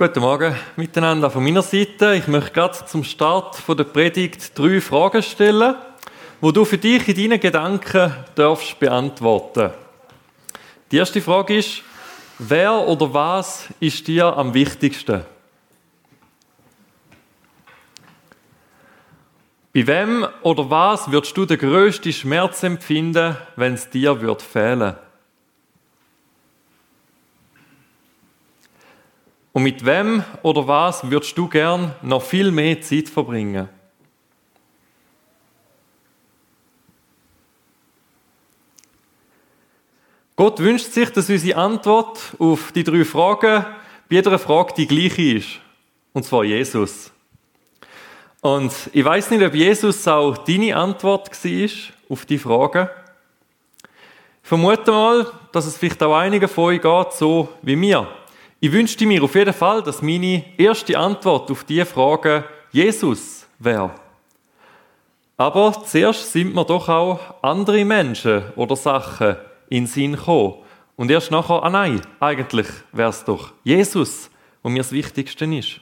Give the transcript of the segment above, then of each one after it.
Guten Morgen miteinander von meiner Seite. Ich möchte gerade zum Start der Predigt drei Fragen stellen, wo du für dich in deinen Gedanken darfst beantworten. Die erste Frage ist, wer oder was ist dir am wichtigsten? Bei wem oder was würdest du den grössten Schmerz empfinden, wenn es dir wird fehlen? Und mit wem oder was würdest du gern noch viel mehr Zeit verbringen? Gott wünscht sich, dass unsere Antwort auf die drei Fragen bei jeder Frage die gleiche ist. Und zwar Jesus. Und ich weiß nicht, ob Jesus auch deine Antwort war auf die Frage. Ich vermute mal, dass es vielleicht auch einigen von euch geht, so wie mir. Ich wünschte mir auf jeden Fall, dass meine erste Antwort auf diese Frage Jesus wäre. Aber zuerst sind mir doch auch andere Menschen oder Sachen in den Sinn gekommen. Und erst nachher, ah nein, eigentlich wäre es doch Jesus, wo mir das Wichtigste ist.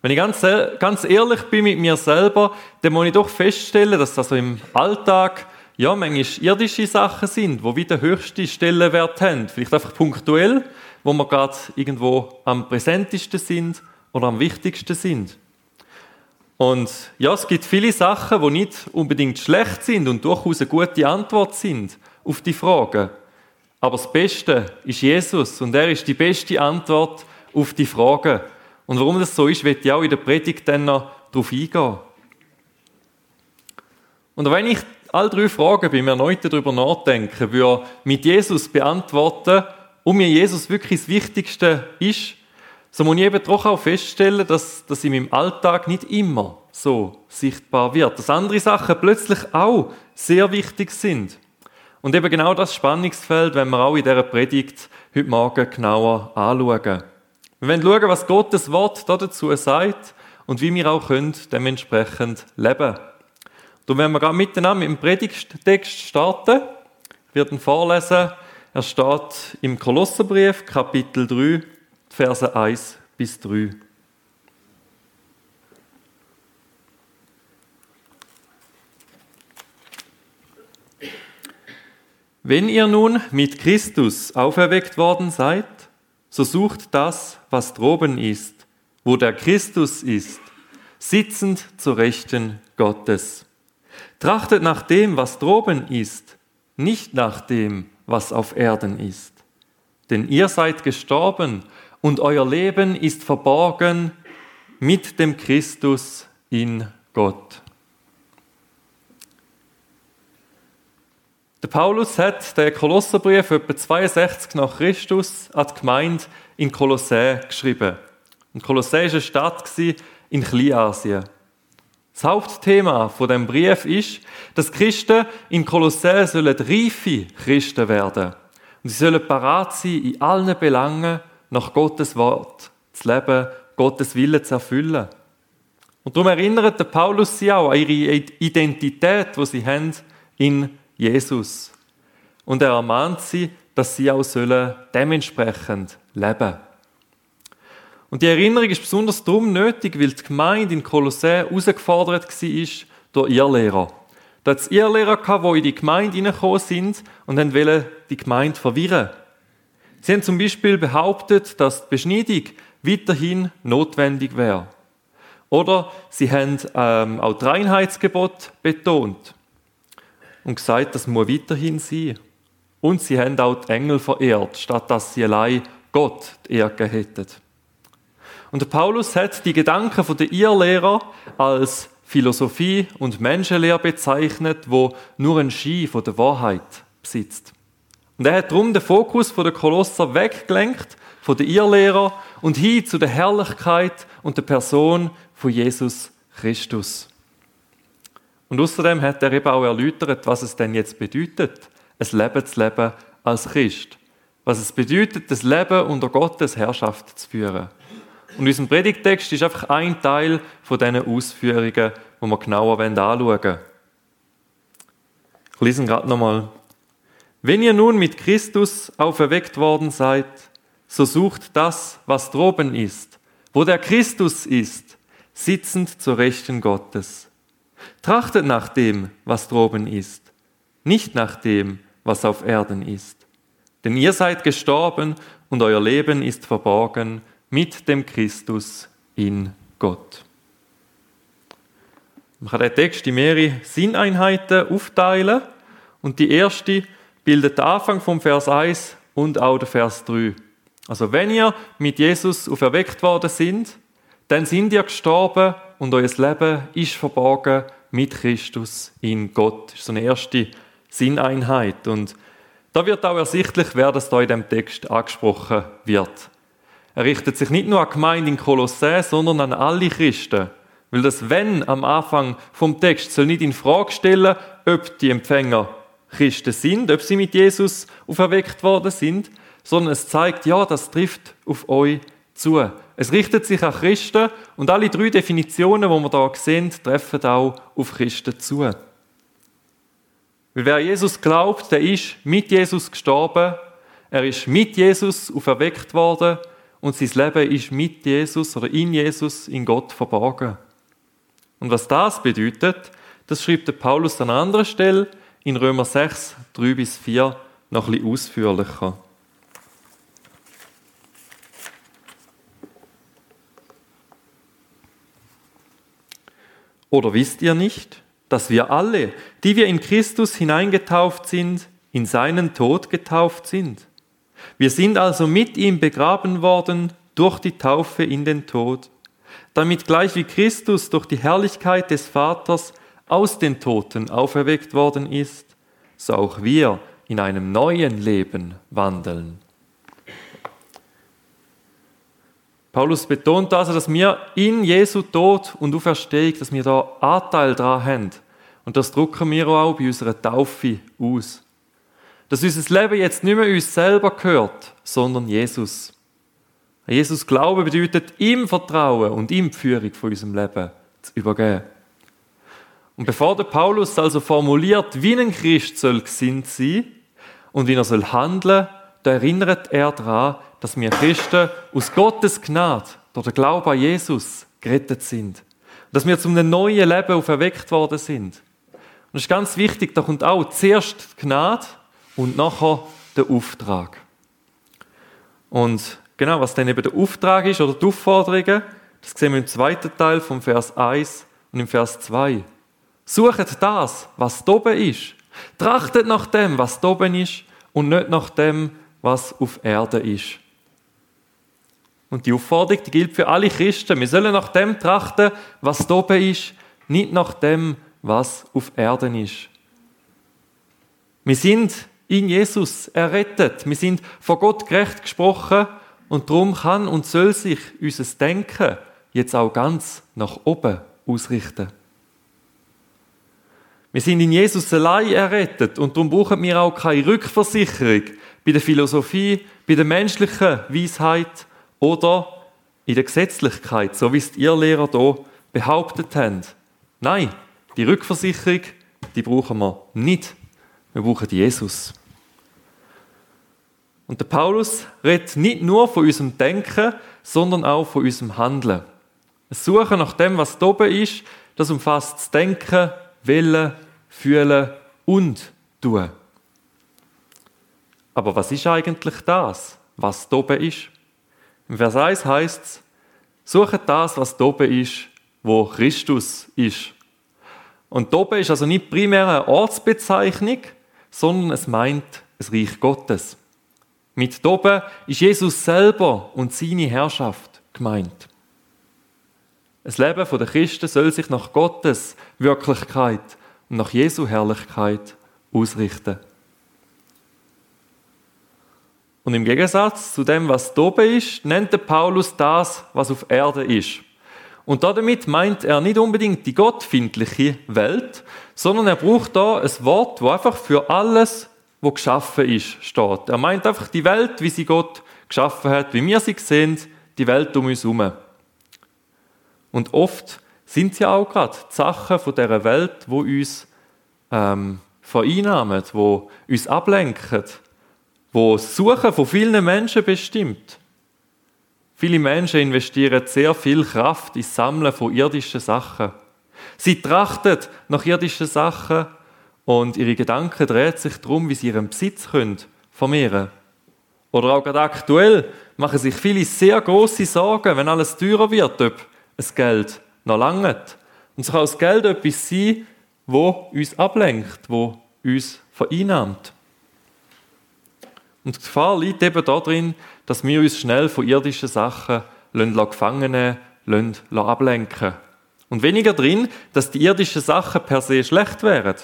Wenn ich ganz, ganz ehrlich bin mit mir selber, dann muss ich doch feststellen, dass das also im Alltag ja, manchmal irdische Sachen sind, wo wieder höchste Stellenwert haben. Vielleicht einfach punktuell, wo wir gerade irgendwo am präsentesten sind oder am wichtigsten sind. Und ja, es gibt viele Sachen, die nicht unbedingt schlecht sind und durchaus eine gute Antwort sind auf die Fragen. Aber das Beste ist Jesus und er ist die beste Antwort auf die Fragen. Und warum das so ist, wird ich auch in der Predigt dann noch darauf eingehen. Und wenn ich all drei Fragen beim erneuten darüber nachdenken würde, mit Jesus beantworten, und mir Jesus wirklich das Wichtigste ist, so muss ich eben doch auch feststellen, dass das in meinem Alltag nicht immer so sichtbar wird. Dass andere Sachen plötzlich auch sehr wichtig sind. Und eben genau das Spannungsfeld, wenn wir auch in dieser Predigt heute Morgen genauer anschauen. Wir wollen schauen, was Gottes Wort dazu sagt und wie wir auch können dementsprechend leben können. Darum werden wir gerade miteinander mit dem Predigttext starten. Ich werde ihn vorlesen. Er steht im Kolosserbrief, Kapitel 3, Verse 1 bis 3. Wenn ihr nun mit Christus auferweckt worden seid, so sucht das, was droben ist, wo der Christus ist, sitzend zur Rechten Gottes. Trachtet nach dem, was droben ist, nicht nach dem, was auf Erden ist. Denn ihr seid gestorben und euer Leben ist verborgen mit dem Christus in Gott. Der Paulus hat den Kolosserbrief etwa 62 nach Christus an die Gemeinde in Kolossä geschrieben. Und Kolossä war eine Stadt in Kleinasien. Das Hauptthema von dem Brief ist, dass Christen in Kolossä sollen reife Christen werden. Und sie sollen parat sein, in allen Belangen nach Gottes Wort zu leben, Gottes Wille zu erfüllen. Und darum erinnert der Paulus sie auch an ihre Identität, die sie haben in Jesus. Und er ermahnt sie, dass sie auch sollen dementsprechend leben sollen. Und die Erinnerung ist besonders darum nötig, weil die Gemeinde in Kolossä herausgefordert war durch ihr Lehrer. Da es ihr Lehrer gehabt, die in die Gemeinde hineingekommen sind und wollten die Gemeinde verwirren. Sie haben zum Beispiel behauptet, dass die Beschneidung weiterhin notwendig wäre. Oder sie haben ähm, auch das Reinheitsgebot betont und gesagt, das muss weiterhin sein. Und sie haben auch die Engel verehrt, statt dass sie allein Gott die Ehre hätten. Und Paulus hat die Gedanken der Irrlehrer als Philosophie und Menschenlehre bezeichnet, wo nur ein Ski von der Wahrheit besitzt. Und er hat darum den Fokus der Kolosser weggelenkt von der Irrlehrer und hin zu der Herrlichkeit und der Person von Jesus Christus. Und außerdem hat er eben auch erläutert, was es denn jetzt bedeutet, ein Leben zu leben als Christ. Was es bedeutet, das Leben unter Gottes Herrschaft zu führen. Und unser Predigtext ist einfach ein Teil von diesen Ausführungen, die wir genauer anschauen wollen. Ich lese gerade nochmal. Wenn ihr nun mit Christus auferweckt worden seid, so sucht das, was droben ist, wo der Christus ist, sitzend zur Rechten Gottes. Trachtet nach dem, was droben ist, nicht nach dem, was auf Erden ist. Denn ihr seid gestorben und euer Leben ist verborgen mit dem Christus in Gott. Man kann den Text in mehrere Sinneinheiten aufteilen und die erste bildet den Anfang vom Vers 1 und auch den Vers 3. Also wenn ihr mit Jesus auferweckt worden sind, dann sind ihr gestorben und euer Leben ist verborgen mit Christus in Gott. Das ist so eine erste Sinneinheit. Und da wird auch ersichtlich, wer das da in dem Text angesprochen wird. Er richtet sich nicht nur an die Gemeinde in Kolossä, sondern an alle Christen. Weil das Wenn am Anfang vom Text soll nicht in Frage stellen, ob die Empfänger Christen sind, ob sie mit Jesus auferweckt worden sind, sondern es zeigt, ja, das trifft auf euch zu. Es richtet sich an Christen und alle drei Definitionen, die wir da sehen, treffen auch auf Christen zu. Weil wer Jesus glaubt, der ist mit Jesus gestorben, er ist mit Jesus auferweckt worden und sein Leben ist mit Jesus oder in Jesus in Gott verborgen. Und was das bedeutet, das schreibt der Paulus an einer anderen Stelle in Römer 6, 3 bis 4 noch ein bisschen ausführlicher. Oder wisst ihr nicht, dass wir alle, die wir in Christus hineingetauft sind, in seinen Tod getauft sind? Wir sind also mit ihm begraben worden durch die Taufe in den Tod, damit gleich wie Christus durch die Herrlichkeit des Vaters aus den Toten auferweckt worden ist, so auch wir in einem neuen Leben wandeln. Paulus betont also, dass wir in Jesu Tod und Auferstehung, dass wir da Anteil daran haben. Und das drucken wir auch bei unserer Taufe aus. Dass unser Leben jetzt nicht mehr uns selber gehört, sondern Jesus. Jesus Glauben bedeutet, ihm Vertrauen und ihm die Führung von unserem Leben zu übergeben. Und bevor der Paulus also formuliert, wie ein Christ soll gesinnt sein und wie er soll handeln, da erinnert er daran, dass wir Christen aus Gottes Gnade durch den Glauben an Jesus gerettet sind. Dass wir zum neuen Leben auferweckt worden sind. Und das ist ganz wichtig, da kommt auch zuerst die Gnade und nachher der Auftrag. Und genau, was dann eben der Auftrag ist oder die Aufforderungen, das sehen wir im zweiten Teil vom Vers 1 und im Vers 2. Sucht das, was oben ist. Trachtet nach dem, was oben ist und nicht nach dem, was auf Erde ist. Und die Aufforderung die gilt für alle Christen. Wir sollen nach dem trachten, was oben ist, nicht nach dem, was auf Erden ist. Wir sind in Jesus errettet. Wir sind vor Gott gerecht gesprochen und darum kann und soll sich unser Denken jetzt auch ganz nach oben ausrichten. Wir sind in Jesus allein errettet und darum brauchen wir auch keine Rückversicherung bei der Philosophie, bei der menschlichen Weisheit oder in der Gesetzlichkeit, so wie es die Irrlehrer hier behauptet haben. Nein, die Rückversicherung, die brauchen wir nicht. Wir brauchen Jesus. Und der Paulus redet nicht nur von unserem Denken, sondern auch von unserem Handeln. Das Suchen nach dem, was da oben ist, das umfasst das Denken, Willen, Fühlen und Tun. Aber was ist eigentlich das, was da oben ist? Im Vers 1 heißt es, suche das, was oben ist, wo Christus ist. Und oben ist also nicht primär eine Ortsbezeichnung, sondern es meint das Reich Gottes. Mit oben ist Jesus selber und seine Herrschaft gemeint. Das Leben der Christen soll sich nach Gottes Wirklichkeit und nach Jesu Herrlichkeit ausrichten. Und im Gegensatz zu dem, was oben ist, nennt Paulus das, was auf Erde ist. Und damit meint er nicht unbedingt die gottfindliche Welt, sondern er braucht da ein Wort, wo einfach für alles, was geschaffen ist, steht. Er meint einfach die Welt, wie sie Gott geschaffen hat, wie wir sie sehen, die Welt um uns herum. Und oft sind ja auch gerade die Sachen von dieser Welt, wo uns ähm, vereinnahmen, wo uns ablenken, wo das Suchen von vielen Menschen bestimmt. Viele Menschen investieren sehr viel Kraft ins Sammeln von irdischen Sachen. Sie trachten nach irdischen Sachen und ihre Gedanken drehen sich darum, wie sie ihren Besitz können vermehren Oder auch gerade aktuell machen sich viele sehr große Sorgen, wenn alles teurer wird, ob es Geld noch langt. Und so kann das Geld etwas sein, wo uns ablenkt, wo uns vereinnahmt. Und die Gefahr liegt eben darin, dass wir uns schnell von irdischen Sachen gefangen nehmen, ablenken Und weniger drin, dass die irdischen Sachen per se schlecht wären.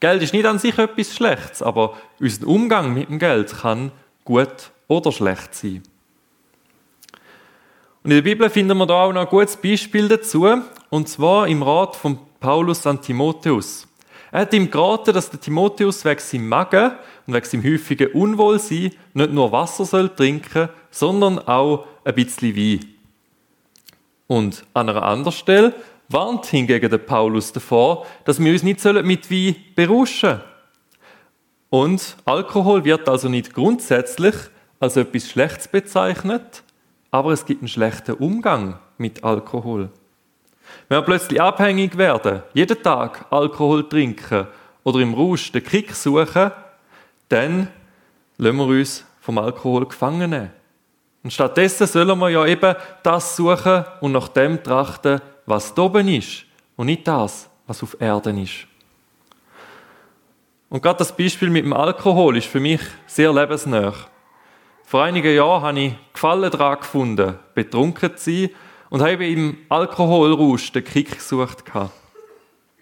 Geld ist nicht an sich etwas Schlechtes, aber unser Umgang mit dem Geld kann gut oder schlecht sein. Und in der Bibel finden wir da auch noch ein gutes Beispiel dazu, und zwar im Rat von Paulus an Timotheus. Er hat ihm geraten, dass der Timotheus wegen seinem Magen und wegen seinem häufigen Unwohlsein nicht nur Wasser soll trinken, sondern auch ein bisschen Wein. Und an einer anderen Stelle warnt hingegen der Paulus davor, dass wir uns nicht mit Wein berauschen sollen. Und Alkohol wird also nicht grundsätzlich als etwas Schlechtes bezeichnet, aber es gibt einen schlechten Umgang mit Alkohol. Wenn wir plötzlich abhängig werden, jeden Tag Alkohol trinken oder im Rausch den Kick suchen, dann lassen wir uns vom Alkohol gefangen nehmen. Und stattdessen sollen wir ja eben das suchen und nach dem trachten, was oben ist und nicht das, was auf Erden ist. Und gerade das Beispiel mit dem Alkohol ist für mich sehr lebensnah. Vor einigen Jahren habe ich Gefallen daran gefunden, betrunken zu sein und habe im Alkoholrausch den Kick gesucht.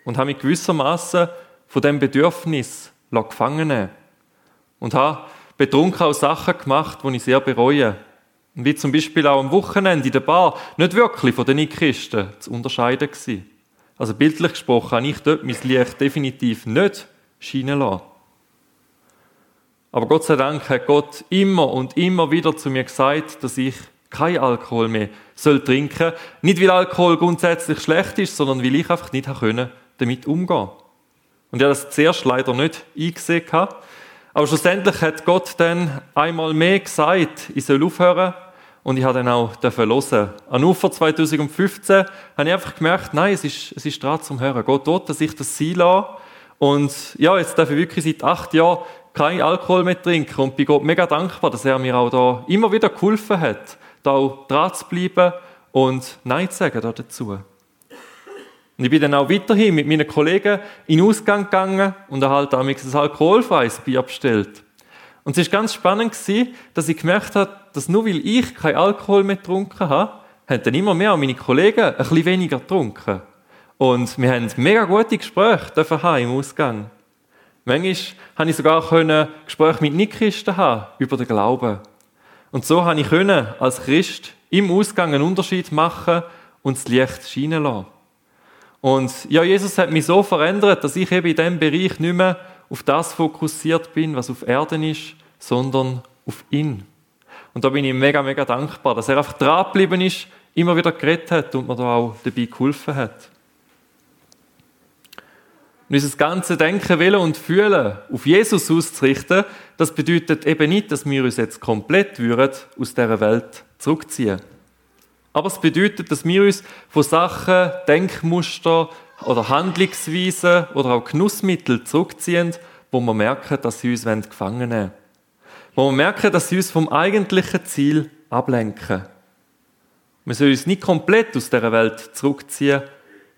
Und habe mich gewissermaßen von dem Bedürfnis gefangen. Und habe betrunken auch Sachen gemacht, die ich sehr bereue. Wie zum Beispiel auch am Wochenende in der Bar nicht wirklich von den Nicht-Christen zu unterscheiden gewesen. Also bildlich gesprochen habe ich dort mein Licht definitiv nicht scheinen lassen. Aber Gott sei Dank hat Gott immer und immer wieder zu mir gesagt, dass ich kein Alkohol mehr soll trinken. Nicht weil Alkohol grundsätzlich schlecht ist, sondern weil ich einfach nicht damit umgehen Und ich habe das zuerst leider nicht eingesehen. Aber schlussendlich hat Gott dann einmal mehr gesagt, ich soll aufhören. Und ich habe dann auch hören. An Ufer 2015 habe ich einfach gemerkt, nein, es ist, es ist dran zum Hören. Gott dort, dass ich das sein lasse. Und ja, jetzt darf ich wirklich seit acht Jahren kein Alkohol mehr trinken und bin Gott mega dankbar, dass er mir auch da immer wieder geholfen hat, da auch dran zu bleiben und Nein zu sagen dazu. Und ich bin dann auch weiterhin mit meinen Kollegen in den Ausgang gegangen und habe halt ein alkoholfreies Bier bestellt. Und es war ganz spannend, dass ich gemerkt habe, dass nur weil ich keinen Alkohol mehr getrunken habe, haben dann immer mehr meine Kollegen ein bisschen weniger getrunken. Und wir haben mega gute Gespräche haben im Ausgang. Manchmal konnte ich sogar Gespräche mit Nichtchristen haben über den Glauben. Und so konnte ich als Christ im Ausgang einen Unterschied machen und das Licht scheinen lassen. Und ja, Jesus hat mich so verändert, dass ich eben in diesem Bereich nicht mehr auf das fokussiert bin, was auf Erden ist, sondern auf ihn. Und da bin ich mega, mega dankbar, dass er einfach dran geblieben ist, immer wieder geredet hat und mir da auch dabei geholfen hat. Und unser ganze Denken, Willen und Fühlen auf Jesus auszurichten, das bedeutet eben nicht, dass wir uns jetzt komplett würden aus dieser Welt zurückziehen. Aber es bedeutet, dass wir uns von Sachen, Denkmuster oder Handlungsweisen oder auch Genussmittel zurückziehen, wo wir merken, dass sie uns gefangen nehmen Wo wir merken, dass sie uns vom eigentlichen Ziel ablenken. Wir sollen uns nicht komplett aus dieser Welt zurückziehen,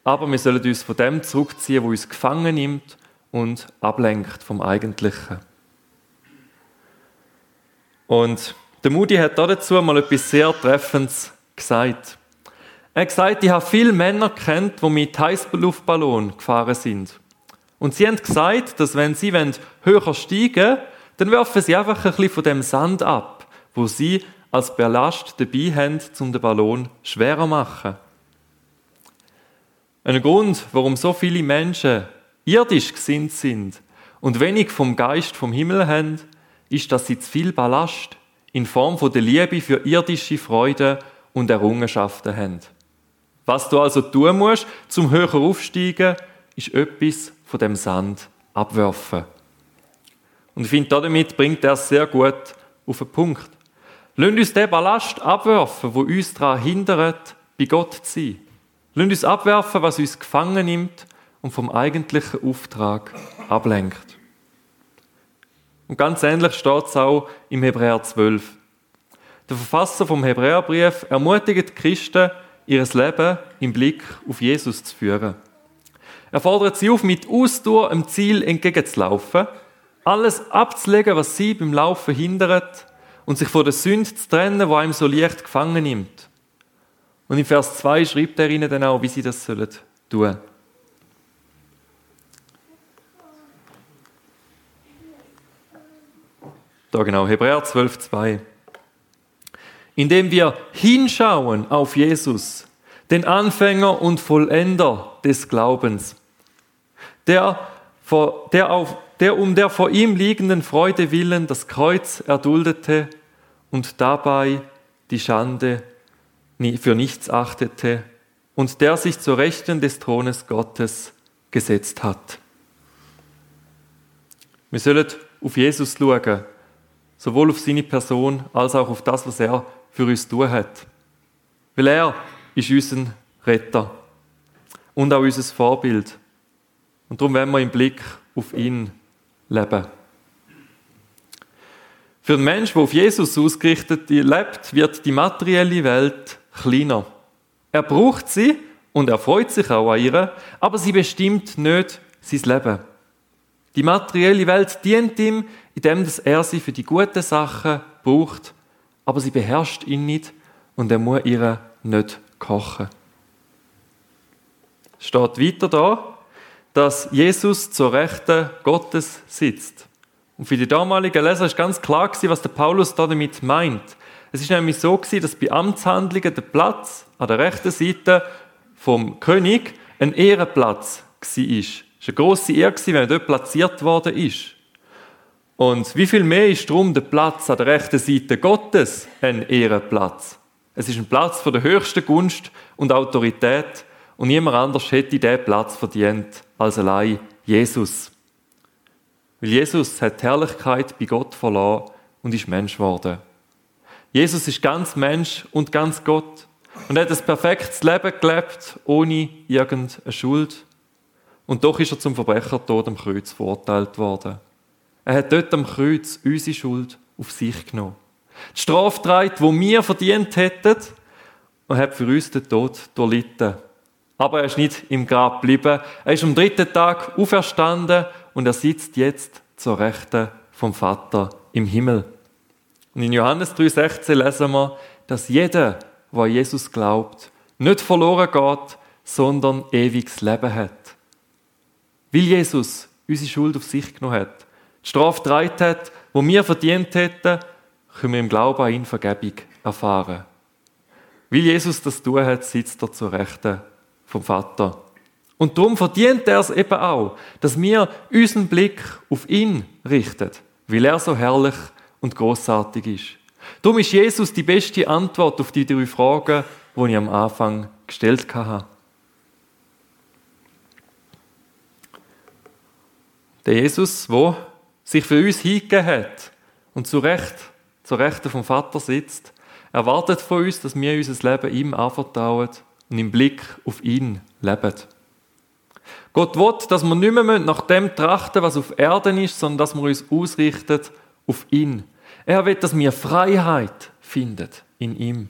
aber wir sollen uns von dem zurückziehen, wo uns gefangen nimmt und ablenkt vom Eigentlichen. Und der Moody hat dazu mal etwas sehr Treffendes gesagt. Er hat gesagt, ich habe viele Männer kennt, die mit Heißluftballon gefahren sind. Und sie haben gesagt, dass wenn sie höher steigen dann werfen sie einfach ein bisschen von dem Sand ab, wo sie als Ballast dabei haben, um den Ballon schwerer zu machen. Ein Grund, warum so viele Menschen irdisch gesinnt sind und wenig vom Geist vom Himmel haben, ist, dass sie zu viel Ballast in Form der Liebe für irdische Freude und Errungenschaften haben. Was du also tun musst, zum höher aufsteigen, ist etwas von dem Sand abwerfen. Und ich finde, damit bringt er sehr gut auf den Punkt. Lasst uns den Ballast abwerfen, wo uns daran hindert, bei Gott zu sein. Lasst uns abwerfen, was uns gefangen nimmt und vom eigentlichen Auftrag ablenkt. Und ganz ähnlich steht es auch im Hebräer 12. Der Verfasser vom Hebräerbrief ermutigt die Christen, ihr Leben im Blick auf Jesus zu führen. Er fordert sie auf, mit Ausdauer dem Ziel entgegenzulaufen, alles abzulegen, was sie beim Laufen hindert und sich von der Sünde zu trennen, wo einem so leicht gefangen nimmt. Und in Vers 2 schreibt er ihnen dann auch, wie sie das sollen tun. Da genau, Hebräer 12, 2. Indem wir hinschauen auf Jesus, den Anfänger und Vollender des Glaubens, der, der, auf, der um der vor ihm liegenden Freude willen das Kreuz erduldete und dabei die Schande für nichts achtete und der sich zur Rechten des Thrones Gottes gesetzt hat. Wir sollen auf Jesus schauen, sowohl auf seine Person als auch auf das, was er für uns tun hat. Weil er ist unser Retter und auch unser Vorbild. Und darum werden wir im Blick auf ihn leben. Für den Menschen, der auf Jesus ausgerichtet lebt, wird die materielle Welt kleiner. Er braucht sie und er freut sich auch an ihr, aber sie bestimmt nicht sein Leben. Die materielle Welt dient ihm, indem er sie für die guten Sachen braucht, aber sie beherrscht ihn nicht und er muss ihr nicht kochen. Es steht weiter da, dass Jesus zur Rechten Gottes sitzt. Und für die damaligen Leser ist ganz klar was der Paulus damit meint. Es ist nämlich so gewesen, dass bei Amtshandlungen der Platz an der rechten Seite vom König ein Ehrenplatz war. Es war eine grosse Ehre, wenn er dort platziert worden ist. Und wie viel mehr ist drum der Platz an der rechten Seite Gottes ein Ehrenplatz? Es ist ein Platz von der höchsten Gunst und Autorität und niemand anders hätte diesen Platz verdient als allein Jesus. Weil Jesus hat die Herrlichkeit bei Gott verloren und ist Mensch geworden. Jesus ist ganz Mensch und ganz Gott und hat ein perfektes Leben gelebt, ohne irgendeine Schuld. Und doch ist er zum Verbrechertod am Kreuz verurteilt worden. Er hat dort am Kreuz unsere Schuld auf sich genommen. Die Strafe trägt, die wir verdient hätten, und hat für uns den Tod durchlitten. Aber er ist nicht im Grab geblieben. Er ist am dritten Tag auferstanden und er sitzt jetzt zur Rechten vom Vater im Himmel. Und in Johannes 3,16 lesen wir, dass jeder, der Jesus glaubt, nicht verloren geht, sondern ewiges Leben hat. Weil Jesus unsere Schuld auf sich genommen hat, die Strafe getragen hat, wo wir verdient hätten, können wir im Glauben an ihn Vergebung erfahren. Weil Jesus das tun hat, sitzt er zur Rechten vom Vater. Und darum verdient er es eben auch, dass wir unseren Blick auf ihn richten, weil er so herrlich und großartig ist. Darum ist Jesus die beste Antwort auf die drei Fragen, die ich am Anfang gestellt habe. Der Jesus, der sich für uns hingegeben hat und zu Recht, zur Rechten vom Vater sitzt, erwartet von uns, dass wir unser Leben ihm anvertrauen und im Blick auf ihn leben. Gott will, dass wir nicht mehr nach dem trachten, was auf Erden ist, sondern dass wir uns ausrichten auf ihn. Er will, dass wir Freiheit finden in ihm.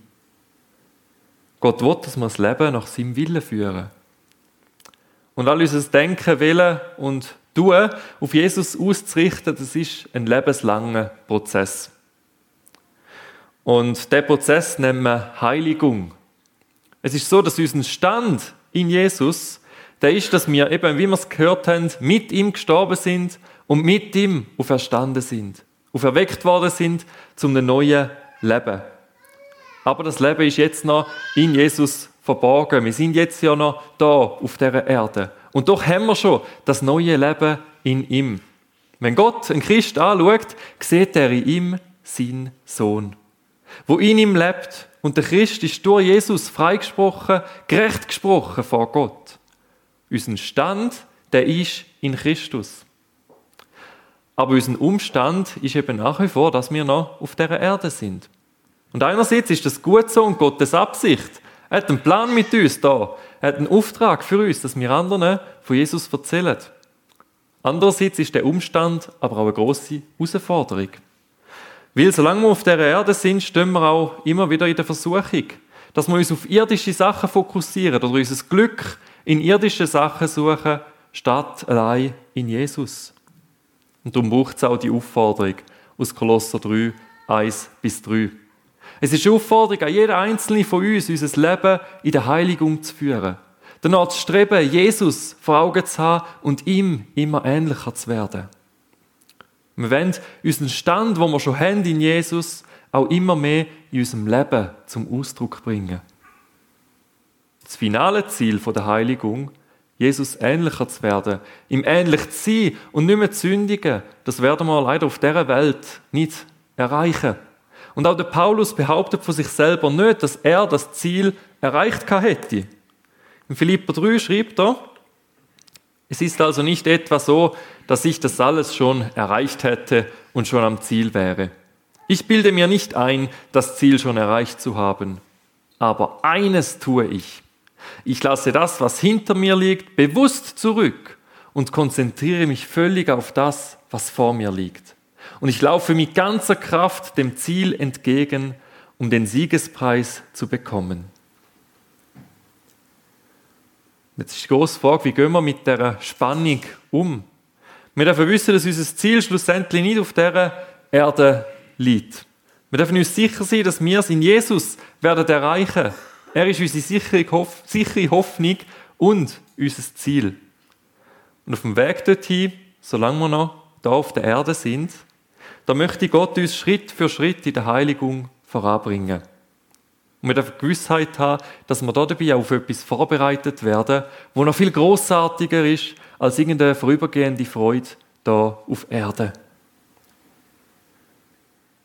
Gott will, dass wir das Leben nach seinem Willen führen. Und all unser Denken, Willen und Tun auf Jesus auszurichten, das ist ein lebenslanger Prozess. Und der Prozess nennen wir Heiligung. Es ist so, dass unser Stand in Jesus, der ist, dass wir eben, wie wir es gehört haben, mit ihm gestorben sind und mit ihm auferstanden sind auferweckt worden sind zum neuen Leben. Aber das Leben ist jetzt noch in Jesus verborgen. Wir sind jetzt ja noch da auf der Erde. Und doch haben wir schon das neue Leben in ihm. Wenn Gott einen Christ anschaut, sieht er in ihm seinen Sohn, wo in ihm lebt. Und der Christ ist durch Jesus freigesprochen, gerecht gesprochen vor Gott. Unser Stand, der ist in Christus. Aber unser Umstand ist eben nach wie vor, dass wir noch auf der Erde sind. Und einerseits ist das gut so und Gottes Absicht. Er hat einen Plan mit uns da. Er hat einen Auftrag für uns, dass wir anderen von Jesus erzählen. Andererseits ist der Umstand aber auch eine große Herausforderung. Weil solange wir auf der Erde sind, stehen wir auch immer wieder in der Versuchung, dass wir uns auf irdische Sachen fokussieren oder unser Glück in irdische Sachen suchen, statt allein in Jesus. Und darum braucht es auch die Aufforderung aus Kolosser 3, 1 bis 3. Es ist eine Aufforderung an jeden Einzelnen von uns, unser Leben in der Heiligung zu führen. Danach zu streben, Jesus vor Augen zu haben und ihm immer ähnlicher zu werden. Wir wollen unseren Stand, wo wir schon haben in Jesus, auch immer mehr in unserem Leben zum Ausdruck bringen. Das finale Ziel der Heiligung, Jesus ähnlicher zu werden, ihm ähnlich zu sein und nicht mehr zu sündigen, das werden wir leider auf dieser Welt nicht erreichen. Und auch der Paulus behauptet von sich selber nicht, dass er das Ziel erreicht hätte. In Philipper 3 schreibt er, es ist also nicht etwa so, dass ich das alles schon erreicht hätte und schon am Ziel wäre. Ich bilde mir nicht ein, das Ziel schon erreicht zu haben. Aber eines tue ich. Ich lasse das, was hinter mir liegt, bewusst zurück und konzentriere mich völlig auf das, was vor mir liegt. Und ich laufe mit ganzer Kraft dem Ziel entgegen, um den Siegespreis zu bekommen. Jetzt ist die große Frage, wie gehen wir mit dieser Spannung um? Wir dürfen wissen, dass unser Ziel schlussendlich nicht auf dieser Erde liegt. Wir dürfen uns sicher sein, dass wir es in Jesus werden erreichen. Er ist unsere sichere Hoffnung und unser Ziel. Und auf dem Weg dorthin, solange wir noch da auf der Erde sind, da möchte Gott uns Schritt für Schritt in der Heiligung voranbringen. Und wir dürfen Gewissheit haben, dass wir dabei auf etwas vorbereitet werden, wo noch viel großartiger ist als irgendeine vorübergehende Freude da auf Erde.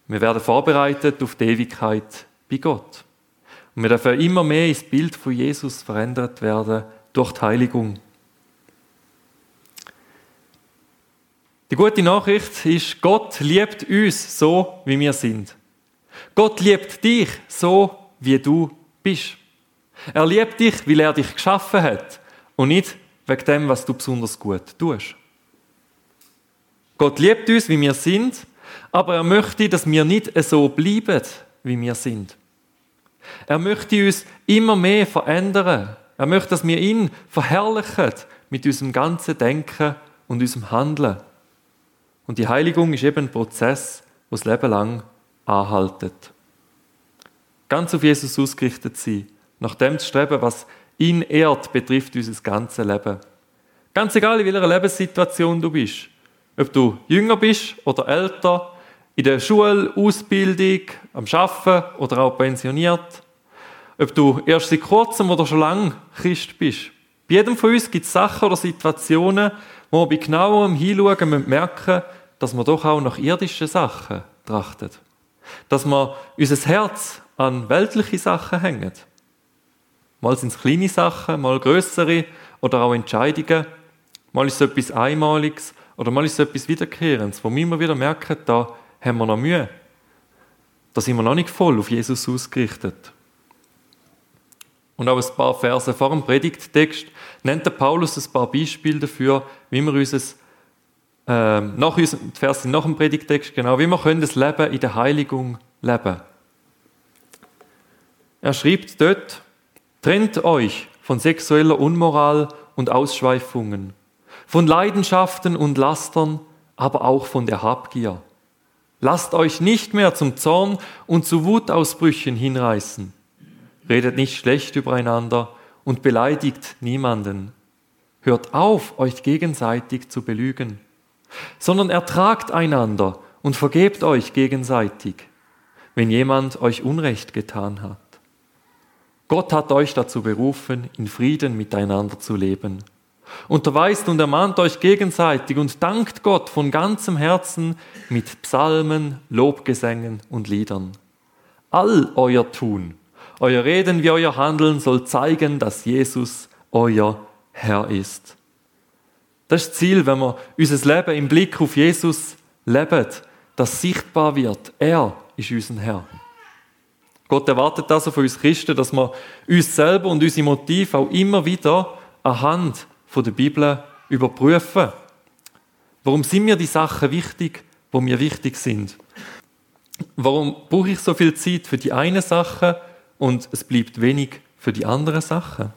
Wir werden vorbereitet auf die Ewigkeit bei Gott. Und wir dürfen immer mehr ins Bild von Jesus verändert werden durch die Heiligung. Die gute Nachricht ist, Gott liebt uns so, wie wir sind. Gott liebt dich so, wie du bist. Er liebt dich, weil er dich geschaffen hat und nicht wegen dem, was du besonders gut tust. Gott liebt uns, wie wir sind, aber er möchte, dass wir nicht so bleiben, wie wir sind. Er möchte uns immer mehr verändern. Er möchte, dass wir ihn verherrlichen mit unserem ganzen Denken und unserem Handeln. Und die Heiligung ist eben ein Prozess, der das Leben lang anhaltet ganz auf Jesus ausgerichtet sein, nach dem zu streben, was ihn ehrt, betrifft unser ganzes Leben. Ganz egal, in welcher Lebenssituation du bist. Ob du jünger bist oder älter, in der Schule, Ausbildung, am Arbeiten oder auch pensioniert. Ob du erst seit kurzem oder schon lange Christ bist. Bei jedem von uns gibt es Sachen oder Situationen, wo wir bei genauerem Hinschauen merken dass wir doch auch nach irdischen Sachen trachten. Dass wir unser Herz an weltliche Sachen hängen. Mal sind es kleine Sachen, mal größere oder auch Entscheidungen. Mal ist es etwas Einmaliges oder mal ist es etwas Wiederkehrendes, wo wir immer wieder merken, da haben wir noch Mühe. Da sind wir noch nicht voll auf Jesus ausgerichtet. Und auch ein paar Verse vor dem Predigttext nennt der Paulus ein paar Beispiele dafür, wie wir unser, äh, nach unserem, Vers nach dem Predigttext, genau, wie wir können das Leben in der Heiligung leben. Er schreibt dort, trennt euch von sexueller Unmoral und Ausschweifungen, von Leidenschaften und Lastern, aber auch von der Habgier. Lasst euch nicht mehr zum Zorn und zu Wutausbrüchen hinreißen. Redet nicht schlecht übereinander und beleidigt niemanden. Hört auf, euch gegenseitig zu belügen, sondern ertragt einander und vergebt euch gegenseitig, wenn jemand euch Unrecht getan hat. Gott hat euch dazu berufen, in Frieden miteinander zu leben. Unterweist und ermahnt euch gegenseitig und dankt Gott von ganzem Herzen mit Psalmen, Lobgesängen und Liedern. All euer Tun, euer Reden wie euer Handeln soll zeigen, dass Jesus euer Herr ist. Das ist das Ziel, wenn wir unser Leben im Blick auf Jesus leben, dass sichtbar wird, er ist unser Herr. Gott erwartet also von uns Christen, dass wir uns selber und unsere Motive auch immer wieder anhand der Bibel überprüfen. Warum sind mir die Sachen wichtig, wo mir wichtig sind? Warum brauche ich so viel Zeit für die eine Sache und es bleibt wenig für die andere Sache?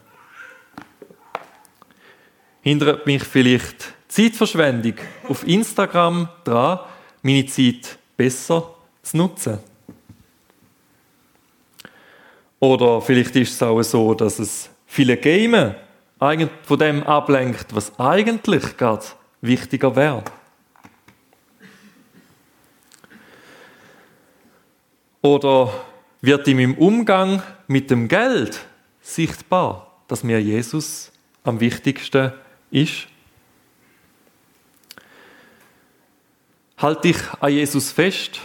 Hindert mich vielleicht Zeitverschwendung auf Instagram daran, meine Zeit besser zu nutzen? Oder vielleicht ist es auch so, dass es viele Games von dem ablenkt, was eigentlich gerade wichtiger wäre. Oder wird in meinem Umgang mit dem Geld sichtbar, dass mir Jesus am wichtigsten ist? Halte ich an Jesus fest,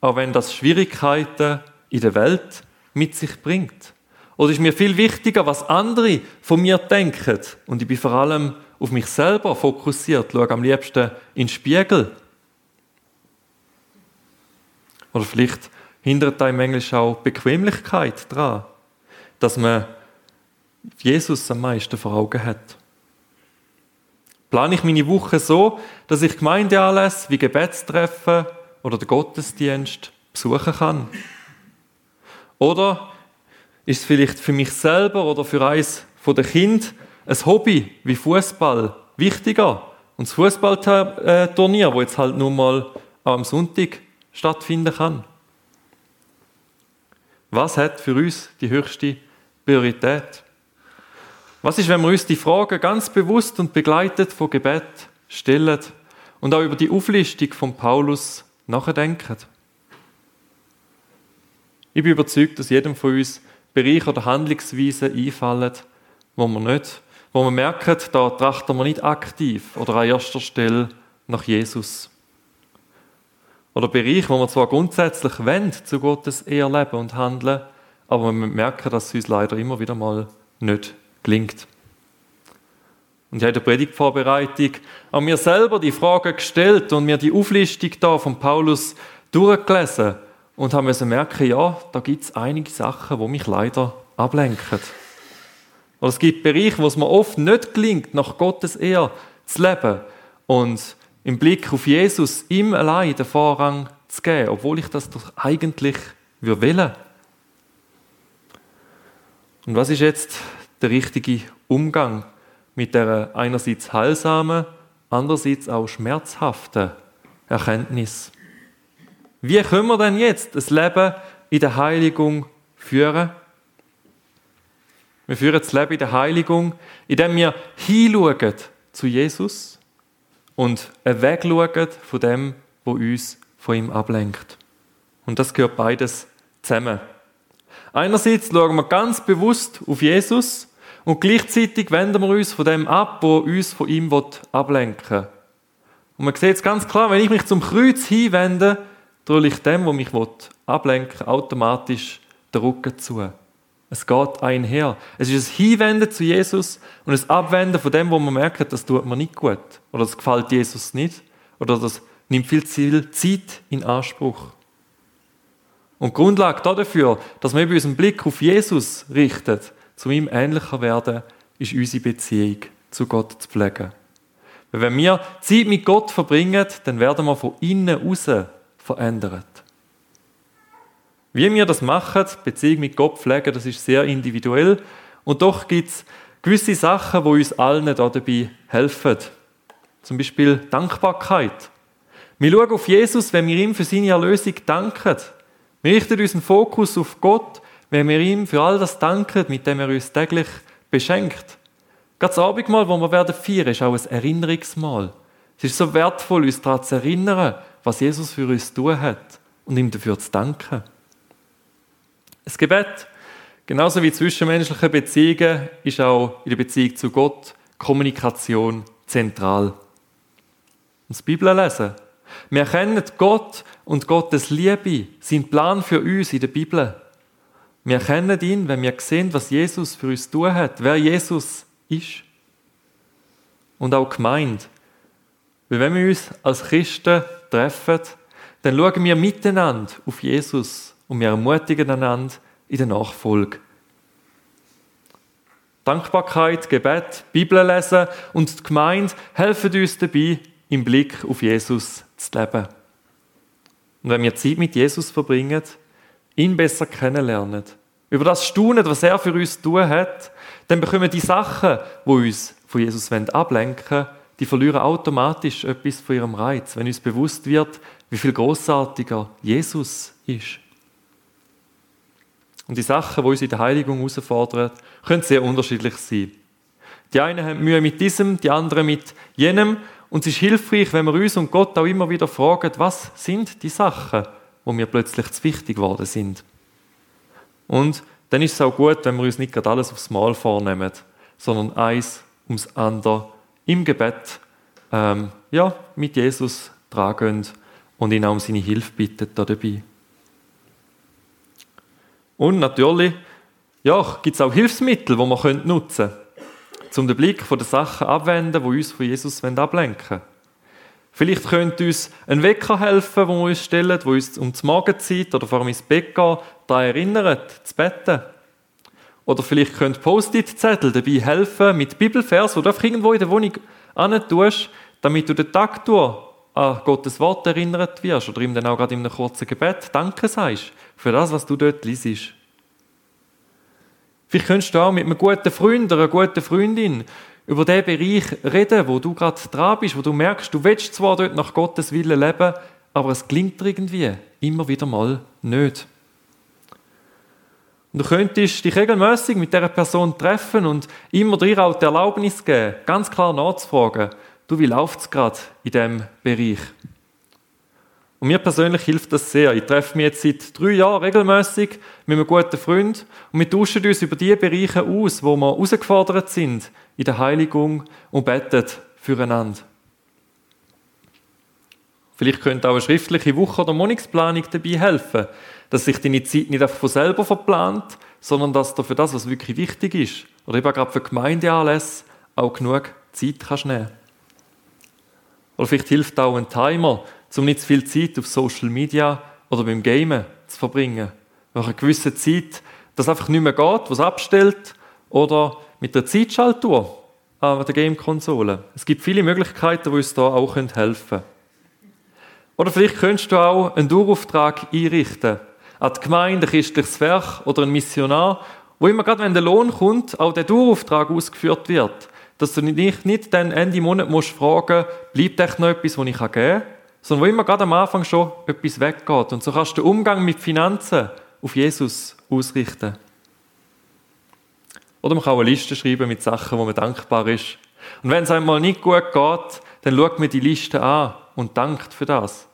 auch wenn das Schwierigkeiten in der Welt mit sich bringt? Oder ist mir viel wichtiger, was andere von mir denken? Und ich bin vor allem auf mich selber fokussiert, schaue am liebsten in den Spiegel. Oder vielleicht hindert einem manchmal auch Bequemlichkeit daran, dass man Jesus am meisten vor Augen hat. Plane ich meine Woche so, dass ich Gemeindeanlässe wie Gebetstreffen oder den Gottesdienst besuchen kann? Oder ist es vielleicht für mich selber oder für eins von den Kind ein Hobby wie Fußball wichtiger? Und das Fußballturnier, wo jetzt halt nur mal am Sonntag stattfinden kann. Was hat für uns die höchste Priorität? Was ist, wenn wir uns die Frage ganz bewusst und begleitet von Gebet stellen und auch über die Auflistung von Paulus nachdenken? Ich bin überzeugt, dass jedem von uns Bereiche oder Handlungsweisen einfallen, wo wir nicht, wo wir merken, da trachten wir nicht aktiv oder an erster Stelle nach Jesus. Oder Bereiche, wo wir zwar grundsätzlich wollen, zu Gottes eher leben und handeln, aber wir merken, dass es uns leider immer wieder mal nicht gelingt. Und ich habe der Predigtvorbereitung an mir selber die Frage gestellt und mir die Auflistung da von Paulus durchgelesen und haben müssen merken, ja, da gibt es einige Sachen, wo mich leider ablenken. Oder es gibt Bereiche, wo es mir oft nicht gelingt, nach Gottes Ehr zu leben und im Blick auf Jesus ihm allein den Vorrang zu geben, obwohl ich das doch eigentlich will. Und was ist jetzt der richtige Umgang mit der einerseits heilsamen, andererseits auch schmerzhaften Erkenntnis? Wie können wir denn jetzt das Leben in der Heiligung führen? Wir führen das Leben in der Heiligung, indem wir hinschauen zu Jesus und wegschauen von dem, wo uns von ihm ablenkt. Und das gehört beides zusammen. Einerseits schauen wir ganz bewusst auf Jesus und gleichzeitig wenden wir uns von dem ab, wo uns von ihm ablenken will. Und man sieht es ganz klar, wenn ich mich zum Kreuz hinwende, drücke ich dem, wo mich ablenken will, automatisch den Rücken zu. Es geht einher. Es ist ein Hinwenden zu Jesus und ein Abwenden von dem, wo man merkt, das tut mir nicht gut. Oder das gefällt Jesus nicht. Oder das nimmt viel Zeit in Anspruch. Und die Grundlage dafür, dass wir unseren Blick auf Jesus richtet, zu ihm ähnlicher werden, ist unsere Beziehung zu Gott zu pflegen. Weil wenn wir Zeit mit Gott verbringen, dann werden wir von innen raus verändert. Wie wir das machen, Beziehung mit Gott pflegen, das ist sehr individuell. Und doch gibt es gewisse Sachen, die uns allen dabei helfen. Zum Beispiel Dankbarkeit. Wir schauen auf Jesus, wenn wir ihm für seine Erlösung danken. Wir richten unseren Fokus auf Gott, wenn wir ihm für all das danken, mit dem er uns täglich beschenkt. Gerade das Abendmahl, wo wir werden feiern, ist auch ein Erinnerungsmahl. Es ist so wertvoll, uns daran zu erinnern, was Jesus für uns tun hat und ihm dafür zu danken. Das Gebet, genauso wie zwischenmenschliche Beziehungen, ist auch in der Beziehung zu Gott Kommunikation zentral. Und das Bibellesen. Wir erkennen Gott und Gottes Liebe, sein Plan für uns in der Bibel. Wir erkennen ihn, wenn wir sehen, was Jesus für uns tun hat, wer Jesus ist. Und auch gemeint. Weil wenn wir uns als Christen treffen, dann schauen wir miteinander auf Jesus und wir ermutigen einander, in der Nachfolge. Dankbarkeit, Gebet, Bibel lesen und die Gemeinde helfen uns dabei, im Blick auf Jesus zu leben. Und wenn wir Zeit mit Jesus verbringen, ihn besser kennenlernen, über das staunen, was er für uns tun hat, dann bekommen die Sachen, die uns von Jesus ablenken die verlieren automatisch etwas von ihrem Reiz, wenn uns bewusst wird, wie viel großartiger Jesus ist. Und die Sachen, die uns in der Heiligung herausfordern, können sehr unterschiedlich sein. Die einen haben Mühe mit diesem, die anderen mit jenem. Und es ist hilfreich, wenn wir uns und Gott auch immer wieder fragen, was sind die Sachen, wo mir plötzlich zu wichtig geworden sind. Und dann ist es auch gut, wenn wir uns nicht gerade alles aufs Mal vornehmen, sondern eins ums andere im Gebet ähm, ja, mit Jesus tragen und ihn auch um seine Hilfe bitten dabei. Und natürlich ja, gibt es auch Hilfsmittel, die man nutzen können, um den Blick von den Sachen abwenden, die uns von Jesus ablenken wollen. Vielleicht könnte uns ein Wecker helfen, wo wir uns stellen, wo uns um die Morgenzeit oder vor ins Bett gehen, daran erinnert, zu beten. Oder vielleicht können Post-it-Zettel dabei helfen, mit Bibelvers, wo du einfach irgendwo in der Wohnung tust, damit du den Tag durch an Gottes Wort erinnert wirst oder ihm dann auch gerade in einem kurzen Gebet Danke sagst für das, was du dort liest. Vielleicht könntest du auch mit einem guten Freund oder einer guten Freundin über den Bereich reden, wo du gerade dran bist, wo du merkst, du willst zwar dort nach Gottes Willen leben, aber es klingt irgendwie immer wieder mal nicht. Und du könntest dich regelmäßig mit dieser Person treffen und immer dir auch die Erlaubnis geben, ganz klar nachzufragen, du, wie läuft es gerade in diesem Bereich? Und mir persönlich hilft das sehr. Ich treffe mich jetzt seit drei Jahren regelmäßig mit einem guten Freund und wir tauschen uns über die Bereiche aus, wo wir herausgefordert sind in der Heiligung und beten füreinander. Vielleicht könnte auch eine schriftliche Woche- oder Monatsplanung dabei helfen, dass sich deine Zeit nicht einfach von selber verplant, sondern dass du für das, was wirklich wichtig ist, oder eben gerade für Gemeindeanlässe, auch genug Zeit kannst nehmen. Oder vielleicht hilft auch ein Timer, um nicht zu viel Zeit auf Social Media oder beim Gamen zu verbringen. Nach einer gewissen Zeit, das einfach nicht mehr geht, was abstellt, oder mit der Zeitschaltuhr an der Game-Konsole. Es gibt viele Möglichkeiten, die uns da auch helfen können. Oder vielleicht könntest du auch einen Dauerauftrag einrichten an die Gemeinde, ein christliches Werk oder ein Missionar, wo immer gerade, wenn der Lohn kommt, auch der Dauerauftrag ausgeführt wird. Dass du dich nicht dann Ende Monat musst fragen, bleibt echt noch etwas, was ich geben kann, sondern wo immer gerade am Anfang schon etwas weggeht. Und so kannst du den Umgang mit Finanzen auf Jesus ausrichten. Oder man kann auch eine Liste schreiben mit Sachen, wo man dankbar ist. Und wenn es einmal nicht gut geht, dann schaut mir die Liste an und dankt für das.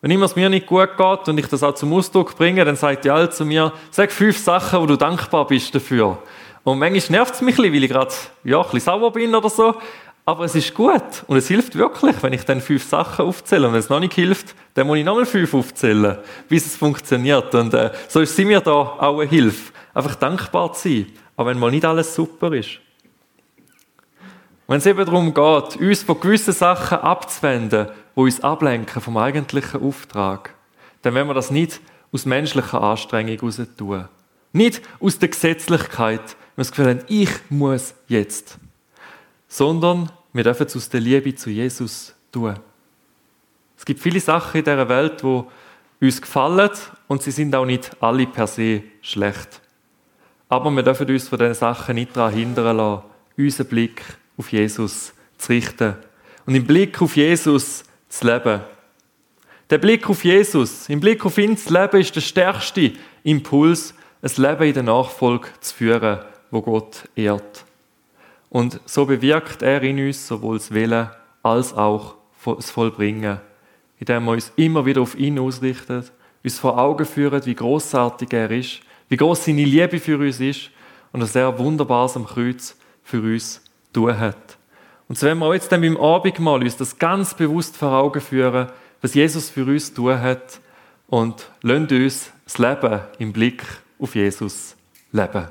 Wenn immer es mir nicht gut geht und ich das auch zum Ausdruck bringe, dann sagt die Alte zu mir, sag fünf Sachen, wo du dankbar bist dafür. Und manchmal nervt es mich ein bisschen, weil ich gerade ja, ein bisschen sauer bin oder so. Aber es ist gut und es hilft wirklich, wenn ich dann fünf Sachen aufzähle. Und wenn es noch nicht hilft, dann muss ich nochmal fünf aufzählen, bis es funktioniert. Und äh, so ist sie mir da auch eine Hilfe. Einfach dankbar zu sein, auch wenn mal nicht alles super ist. Wenn es eben darum geht, uns von gewissen Sachen abzuwenden, die uns ablenken vom eigentlichen Auftrag, dann werden wir das nicht aus menschlicher Anstrengung heraus tun. Nicht aus der Gesetzlichkeit, wenn wir das Gefühl haben, ich muss jetzt. Sondern wir dürfen es aus der Liebe zu Jesus tun. Es gibt viele Sachen in dieser Welt, die uns gefallen und sie sind auch nicht alle per se schlecht. Aber wir dürfen uns von diesen Sachen nicht daran hindern lassen, unseren Blick auf Jesus zu richten. Und im Blick auf Jesus zu leben. Der Blick auf Jesus, im Blick auf ihn zu leben, ist der stärkste Impuls, ein Leben in der Nachfolge zu führen, wo Gott ehrt. Und so bewirkt er in uns sowohl das Willen als auch das Vollbringen, indem wir uns immer wieder auf ihn ausrichten, uns vor Augen führen, wie großartig er ist, wie groß seine Liebe für uns ist und dass er Wunderbares am Kreuz für uns tun hat. Und so werden wir jetzt dann beim Abendmahl uns das ganz bewusst vor Augen führen, was Jesus für uns tun hat und lassen uns das Leben im Blick auf Jesus leben.